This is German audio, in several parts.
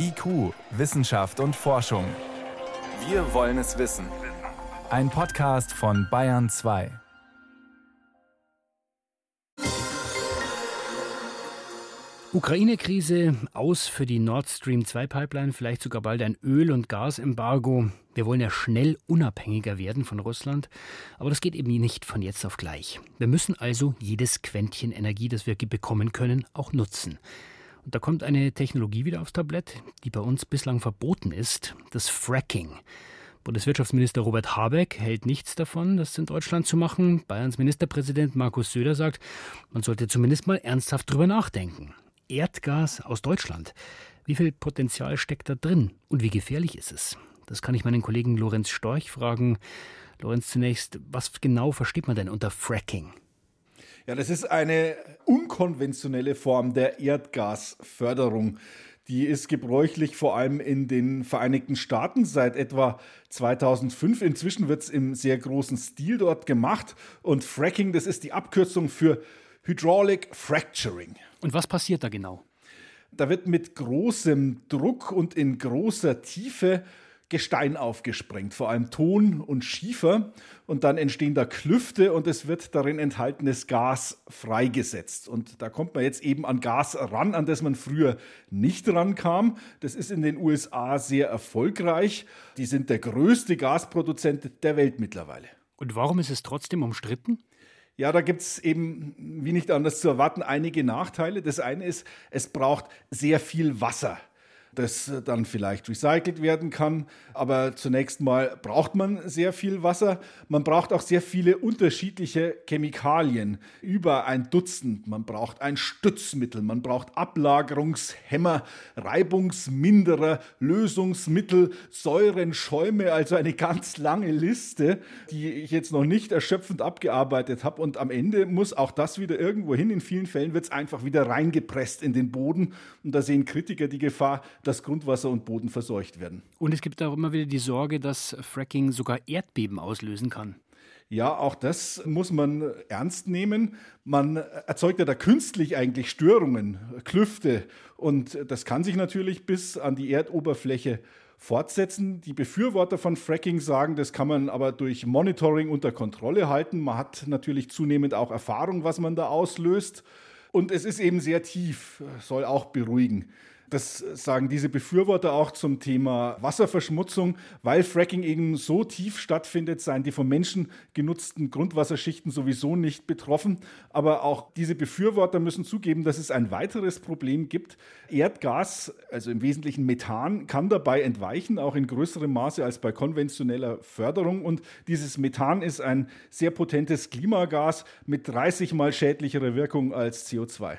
IQ, Wissenschaft und Forschung. Wir wollen es wissen. Ein Podcast von Bayern 2. Ukraine-Krise, aus für die Nord Stream 2 Pipeline, vielleicht sogar bald ein Öl- und Gasembargo. Wir wollen ja schnell unabhängiger werden von Russland, aber das geht eben nicht von jetzt auf gleich. Wir müssen also jedes Quäntchen Energie, das wir bekommen können, auch nutzen. Da kommt eine Technologie wieder aufs Tablett, die bei uns bislang verboten ist, das Fracking. Bundeswirtschaftsminister Robert Habeck hält nichts davon, das in Deutschland zu machen. Bayerns Ministerpräsident Markus Söder sagt, man sollte zumindest mal ernsthaft drüber nachdenken. Erdgas aus Deutschland. Wie viel Potenzial steckt da drin und wie gefährlich ist es? Das kann ich meinen Kollegen Lorenz Storch fragen. Lorenz, zunächst, was genau versteht man denn unter Fracking? Ja, das ist eine unkonventionelle Form der Erdgasförderung. Die ist gebräuchlich vor allem in den Vereinigten Staaten seit etwa 2005. Inzwischen wird es im sehr großen Stil dort gemacht. Und Fracking, das ist die Abkürzung für Hydraulic Fracturing. Und was passiert da genau? Da wird mit großem Druck und in großer Tiefe Gestein aufgesprengt, vor allem Ton und Schiefer. Und dann entstehen da Klüfte und es wird darin enthaltenes Gas freigesetzt. Und da kommt man jetzt eben an Gas ran, an das man früher nicht rankam. Das ist in den USA sehr erfolgreich. Die sind der größte Gasproduzent der Welt mittlerweile. Und warum ist es trotzdem umstritten? Ja, da gibt es eben, wie nicht anders zu erwarten, einige Nachteile. Das eine ist, es braucht sehr viel Wasser das dann vielleicht recycelt werden kann. Aber zunächst mal braucht man sehr viel Wasser. Man braucht auch sehr viele unterschiedliche Chemikalien, über ein Dutzend. Man braucht ein Stützmittel, man braucht Ablagerungshemmer, Reibungsminderer, Lösungsmittel, Säuren, Schäume, also eine ganz lange Liste, die ich jetzt noch nicht erschöpfend abgearbeitet habe. Und am Ende muss auch das wieder irgendwo hin. In vielen Fällen wird es einfach wieder reingepresst in den Boden. Und da sehen Kritiker die Gefahr, dass Grundwasser und Boden verseucht werden. Und es gibt auch immer wieder die Sorge, dass Fracking sogar Erdbeben auslösen kann. Ja, auch das muss man ernst nehmen. Man erzeugt ja da künstlich eigentlich Störungen, Klüfte. Und das kann sich natürlich bis an die Erdoberfläche fortsetzen. Die Befürworter von Fracking sagen, das kann man aber durch Monitoring unter Kontrolle halten. Man hat natürlich zunehmend auch Erfahrung, was man da auslöst. Und es ist eben sehr tief, soll auch beruhigen. Das sagen diese Befürworter auch zum Thema Wasserverschmutzung, weil Fracking eben so tief stattfindet, seien die von Menschen genutzten Grundwasserschichten sowieso nicht betroffen. Aber auch diese Befürworter müssen zugeben, dass es ein weiteres Problem gibt. Erdgas, also im Wesentlichen Methan, kann dabei entweichen, auch in größerem Maße als bei konventioneller Förderung. Und dieses Methan ist ein sehr potentes Klimagas mit 30 mal schädlicherer Wirkung als CO2.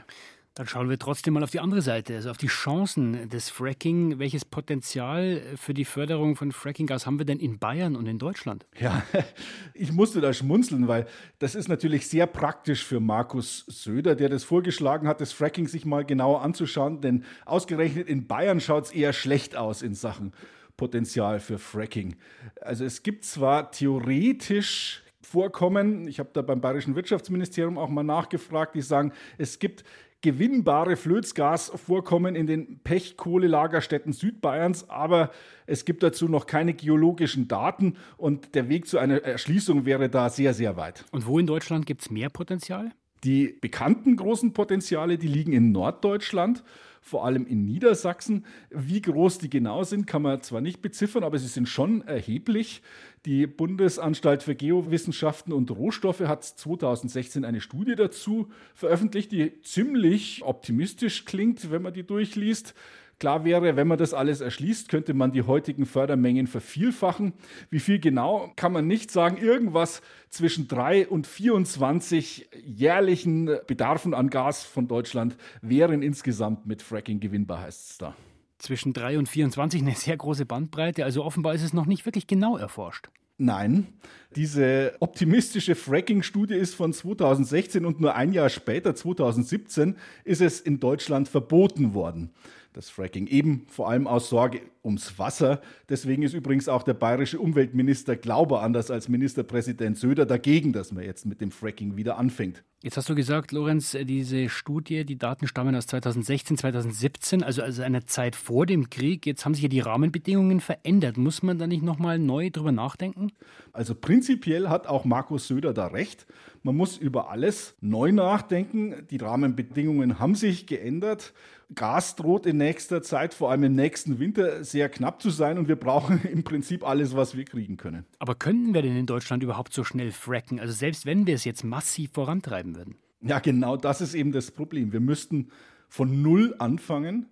Dann schauen wir trotzdem mal auf die andere Seite, also auf die Chancen des Fracking. Welches Potenzial für die Förderung von Frackinggas haben wir denn in Bayern und in Deutschland? Ja, ich musste da schmunzeln, weil das ist natürlich sehr praktisch für Markus Söder, der das vorgeschlagen hat, das Fracking sich mal genauer anzuschauen, denn ausgerechnet in Bayern schaut es eher schlecht aus in Sachen Potenzial für Fracking. Also es gibt zwar theoretisch Vorkommen, ich habe da beim Bayerischen Wirtschaftsministerium auch mal nachgefragt, die sagen, es gibt gewinnbare Flößgasvorkommen in den Pechkohlelagerstätten Südbayerns, aber es gibt dazu noch keine geologischen Daten und der Weg zu einer Erschließung wäre da sehr, sehr weit. Und wo in Deutschland gibt es mehr Potenzial? Die bekannten großen Potenziale, die liegen in Norddeutschland vor allem in Niedersachsen. Wie groß die genau sind, kann man zwar nicht beziffern, aber sie sind schon erheblich. Die Bundesanstalt für Geowissenschaften und Rohstoffe hat 2016 eine Studie dazu veröffentlicht, die ziemlich optimistisch klingt, wenn man die durchliest. Klar wäre, wenn man das alles erschließt, könnte man die heutigen Fördermengen vervielfachen. Wie viel genau, kann man nicht sagen. Irgendwas zwischen 3 und 24 jährlichen Bedarfen an Gas von Deutschland wären insgesamt mit Fracking gewinnbar, heißt es da. Zwischen 3 und 24 eine sehr große Bandbreite. Also offenbar ist es noch nicht wirklich genau erforscht. Nein, diese optimistische Fracking-Studie ist von 2016 und nur ein Jahr später, 2017, ist es in Deutschland verboten worden das Fracking, eben vor allem aus Sorge ums Wasser. Deswegen ist übrigens auch der bayerische Umweltminister Glauber anders als Ministerpräsident Söder dagegen, dass man jetzt mit dem Fracking wieder anfängt. Jetzt hast du gesagt, Lorenz, diese Studie, die Daten stammen aus 2016, 2017, also, also einer Zeit vor dem Krieg. Jetzt haben sich ja die Rahmenbedingungen verändert. Muss man da nicht nochmal neu drüber nachdenken? Also prinzipiell hat auch Markus Söder da recht. Man muss über alles neu nachdenken. Die Rahmenbedingungen haben sich geändert. Gas droht in nächster Zeit, vor allem im nächsten Winter, sehr knapp zu sein und wir brauchen im Prinzip alles, was wir kriegen können. Aber könnten wir denn in Deutschland überhaupt so schnell fracken? Also selbst wenn wir es jetzt massiv vorantreiben würden? Ja, genau das ist eben das Problem. Wir müssten von Null anfangen.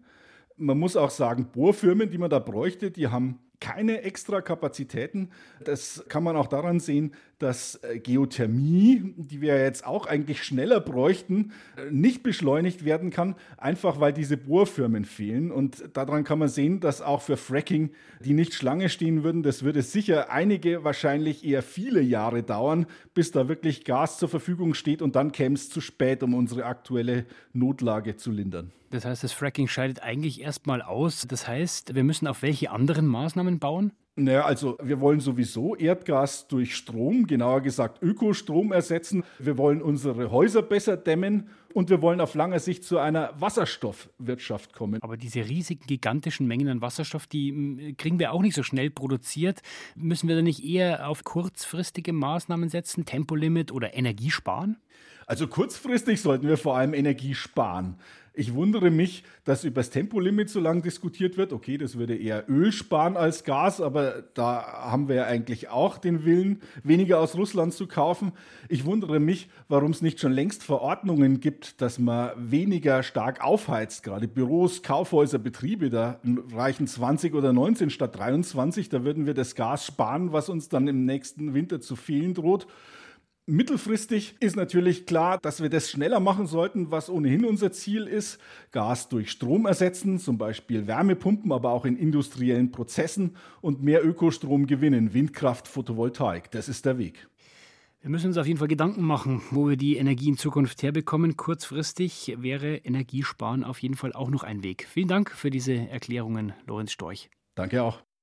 Man muss auch sagen, Bohrfirmen, die man da bräuchte, die haben keine extra Kapazitäten. Das kann man auch daran sehen, dass äh, Geothermie, die wir jetzt auch eigentlich schneller bräuchten, äh, nicht beschleunigt werden kann, einfach weil diese Bohrfirmen fehlen. Und daran kann man sehen, dass auch für Fracking die nicht Schlange stehen würden. Das würde sicher einige, wahrscheinlich eher viele Jahre dauern, bis da wirklich Gas zur Verfügung steht und dann käme es zu spät, um unsere aktuelle Notlage zu lindern. Das heißt, das Fracking scheidet eigentlich erstmal aus. Das heißt, wir müssen auf welche anderen Maßnahmen bauen? Naja, also wir wollen sowieso Erdgas durch Strom, genauer gesagt Ökostrom ersetzen. Wir wollen unsere Häuser besser dämmen und wir wollen auf lange Sicht zu einer Wasserstoffwirtschaft kommen. Aber diese riesigen, gigantischen Mengen an Wasserstoff, die kriegen wir auch nicht so schnell produziert. Müssen wir da nicht eher auf kurzfristige Maßnahmen setzen, Tempolimit oder Energiesparen? Also kurzfristig sollten wir vor allem Energie sparen. Ich wundere mich, dass über das Tempolimit so lange diskutiert wird. Okay, das würde eher Öl sparen als Gas, aber da haben wir ja eigentlich auch den Willen, weniger aus Russland zu kaufen. Ich wundere mich, warum es nicht schon längst Verordnungen gibt, dass man weniger stark aufheizt. Gerade Büros, Kaufhäuser, Betriebe, da reichen 20 oder 19 statt 23. Da würden wir das Gas sparen, was uns dann im nächsten Winter zu fehlen droht. Mittelfristig ist natürlich klar, dass wir das schneller machen sollten, was ohnehin unser Ziel ist. Gas durch Strom ersetzen, zum Beispiel Wärmepumpen, aber auch in industriellen Prozessen und mehr Ökostrom gewinnen, Windkraft, Photovoltaik. Das ist der Weg. Wir müssen uns auf jeden Fall Gedanken machen, wo wir die Energie in Zukunft herbekommen. Kurzfristig wäre Energiesparen auf jeden Fall auch noch ein Weg. Vielen Dank für diese Erklärungen, Lorenz Storch. Danke auch.